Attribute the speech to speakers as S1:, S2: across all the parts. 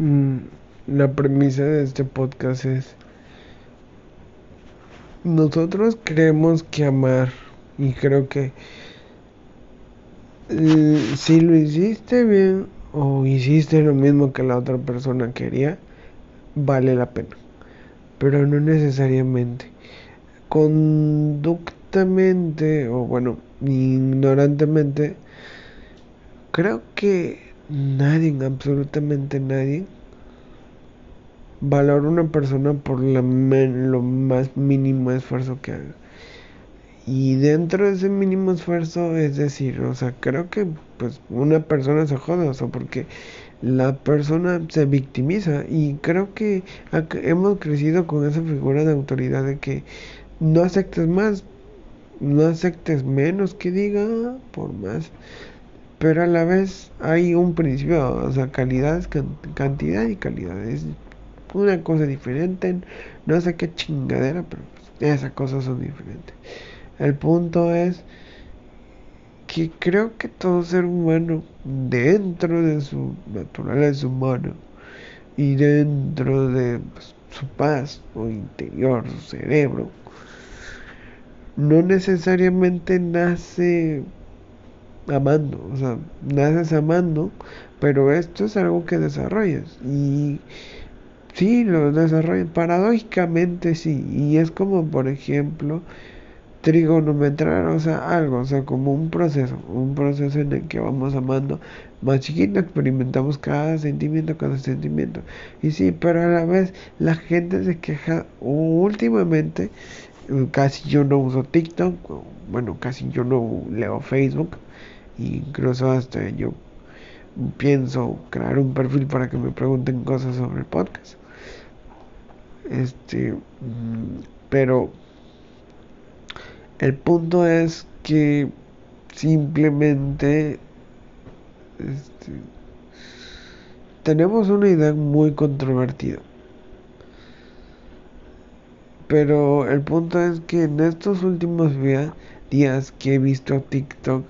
S1: mm, la premisa de este podcast es, nosotros creemos que amar, y creo que si lo hiciste bien o hiciste lo mismo que la otra persona quería, vale la pena. Pero no necesariamente. Conductamente, o bueno, ignorantemente, creo que nadie, absolutamente nadie, valora una persona por la lo más mínimo esfuerzo que haga. Y dentro de ese mínimo esfuerzo, es decir, o sea, creo que pues una persona se jode, o sea, porque la persona se victimiza y creo que hemos crecido con esa figura de autoridad de que no aceptes más, no aceptes menos que diga por más, pero a la vez hay un principio, o sea, calidad es cantidad y calidad es una cosa diferente, no sé qué chingadera, pero pues, esas cosas son diferentes. El punto es que creo que todo ser humano, dentro de su naturaleza humana y dentro de pues, su paz o interior, su cerebro, no necesariamente nace amando, o sea, naces amando, pero esto es algo que desarrollas. Y sí, lo desarrollas. Paradójicamente sí, y es como por ejemplo trigonometrar, o sea, algo, o sea, como un proceso, un proceso en el que vamos amando. Más chiquito, experimentamos cada sentimiento, cada sentimiento. Y sí, pero a la vez la gente se queja últimamente, casi yo no uso TikTok, bueno, casi yo no leo Facebook, incluso hasta yo pienso crear un perfil para que me pregunten cosas sobre el podcast. Este, mm, pero el punto es que simplemente este, tenemos una idea muy controvertida. Pero el punto es que en estos últimos días que he visto TikTok,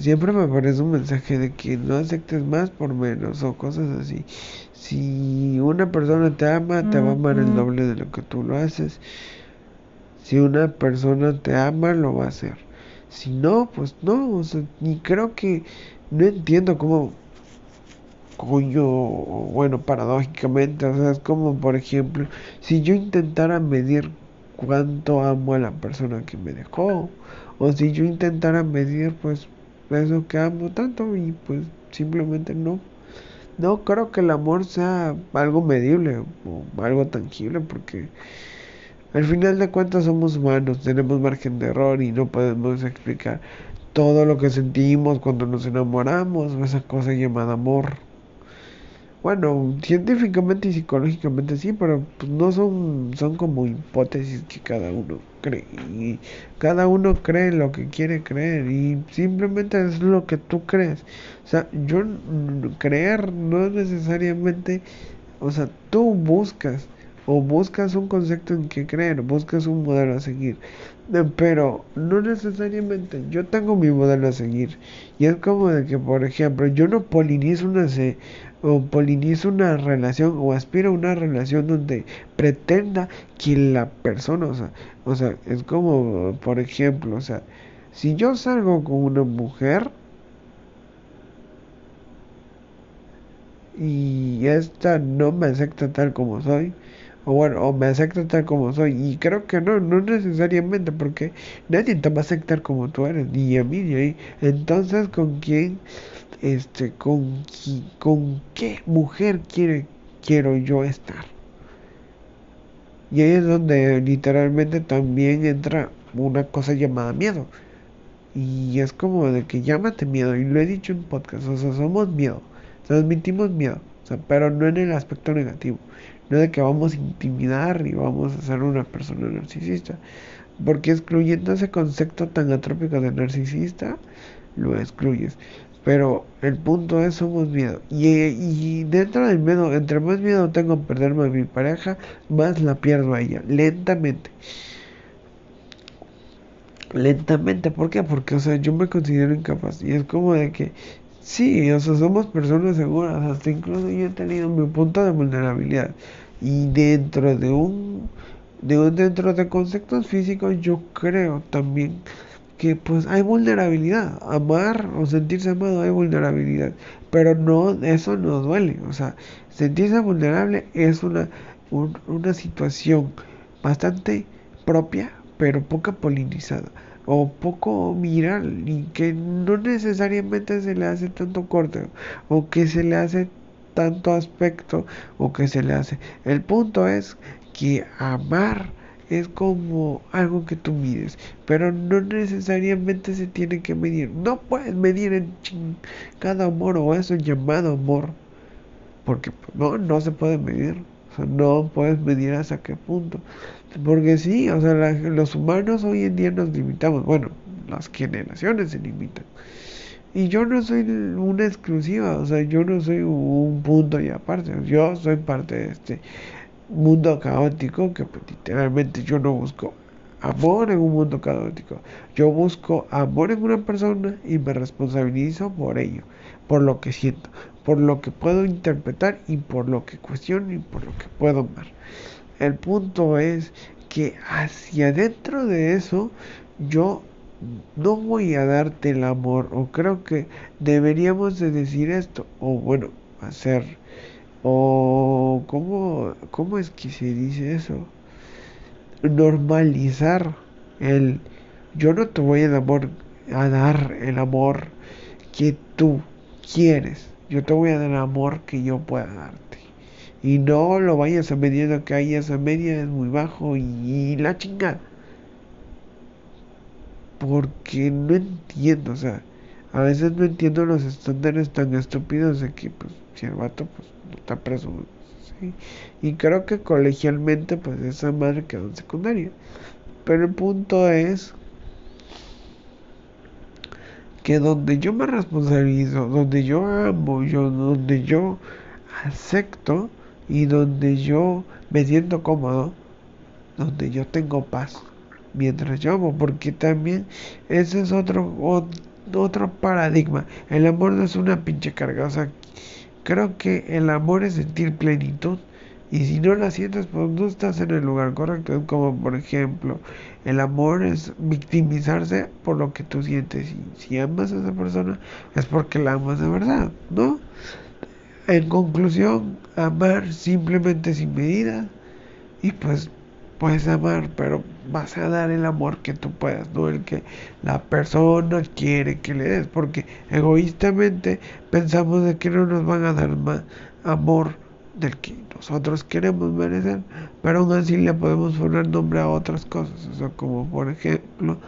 S1: siempre me aparece un mensaje de que no aceptes más por menos o cosas así. Si una persona te ama, te va a amar el doble de lo que tú lo haces. Si una persona te ama, lo va a hacer. Si no, pues no. O sea, y creo que no entiendo cómo, coño, bueno, paradójicamente, o sea, es como, por ejemplo, si yo intentara medir cuánto amo a la persona que me dejó, o si yo intentara medir, pues, eso que amo tanto, y pues simplemente no. No creo que el amor sea algo medible o algo tangible, porque al final de cuentas somos humanos, tenemos margen de error y no podemos explicar todo lo que sentimos cuando nos enamoramos o esa cosa llamada amor. Bueno, científicamente y psicológicamente sí, pero pues no son, son como hipótesis que cada uno cree. Y cada uno cree lo que quiere creer y simplemente es lo que tú crees. O sea, yo creer no es necesariamente, o sea, tú buscas o buscas un concepto en que creer, buscas un modelo a seguir. Pero no necesariamente, yo tengo mi modelo a seguir. Y es como de que, por ejemplo, yo no polinizo una, o polinizo una relación o aspiro a una relación donde pretenda que la persona, o sea, o sea, es como, por ejemplo, o sea, si yo salgo con una mujer y esta no me acepta tal como soy, o bueno, o me acepta tal como soy. Y creo que no, no necesariamente, porque nadie te va a aceptar como tú eres, ni a mí ni a mí. Entonces, ¿con quién, este, con, con qué mujer quiere, quiero yo estar? Y ahí es donde literalmente también entra una cosa llamada miedo. Y es como de que llámate miedo, y lo he dicho en podcast, o sea, somos miedo, transmitimos miedo, o sea, pero no en el aspecto negativo no de que vamos a intimidar y vamos a ser una persona narcisista. Porque excluyendo ese concepto tan atrópico de narcisista, lo excluyes. Pero el punto es, somos miedo. Y, y, dentro del miedo, entre más miedo tengo a perderme a mi pareja, más la pierdo a ella, lentamente. Lentamente, ¿por qué? Porque, o sea, yo me considero incapaz. Y es como de que Sí, o somos personas seguras, hasta incluso yo he tenido mi punto de vulnerabilidad. Y dentro de un, de dentro de conceptos físicos, yo creo también que pues hay vulnerabilidad. Amar o sentirse amado hay vulnerabilidad. Pero no, eso no duele. O sea, sentirse vulnerable es una, una situación bastante propia, pero poca polinizada o poco viral y que no necesariamente se le hace tanto corte o que se le hace tanto aspecto o que se le hace. El punto es que amar es como algo que tú mides, pero no necesariamente se tiene que medir. No puedes medir en cada amor o eso llamado amor, porque no, no se puede medir. No puedes medir hasta qué punto. Porque sí, o sea, los humanos hoy en día nos limitamos. Bueno, las generaciones se limitan. Y yo no soy una exclusiva, o sea, yo no soy un punto y aparte. Yo soy parte de este mundo caótico que pues, literalmente yo no busco amor en un mundo caótico. Yo busco amor en una persona y me responsabilizo por ello, por lo que siento, por lo que puedo interpretar y por lo que cuestiono y por lo que puedo amar. El punto es que hacia adentro de eso yo no voy a darte el amor o creo que deberíamos de decir esto o bueno hacer o cómo, cómo es que se dice eso normalizar el yo no te voy a, amor, a dar el amor que tú quieres yo te voy a dar el amor que yo pueda darte. Y no lo vayas a medir que ahí esa media es muy bajo y, la chingada. Porque no entiendo o sea a veces no entiendo los estándares tan estúpidos de que pues si el vato pues no está preso y creo que colegialmente pues esa madre quedó en secundaria. Pero el punto es que donde yo me responsabilizo donde yo amo yo donde yo acepto y donde yo me siento cómodo donde yo tengo paz mientras yo amo porque también ese es otro otro paradigma. El amor no es una pinche carga o sea Creo que el amor es sentir plenitud y si no la sientes, pues no estás en el lugar correcto. Como por ejemplo, el amor es victimizarse por lo que tú sientes. Y si amas a esa persona, es porque la amas de verdad, ¿no? En conclusión, amar simplemente sin medida. Y pues puedes amar, pero vas a dar el amor que tú puedas, no el que la persona quiere que le des, porque egoístamente pensamos de que no nos van a dar más amor del que nosotros queremos merecer, pero aún así le podemos poner nombre a otras cosas, o sea, como por ejemplo,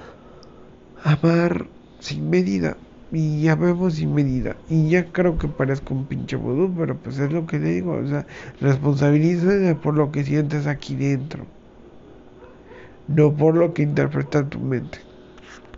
S1: amar sin medida. Y ya vemos sin medida. Y ya creo que parezco un pinche vudú, pero pues es lo que te digo. O sea, responsabilízate por lo que sientes aquí dentro no por lo que interpreta tu mente.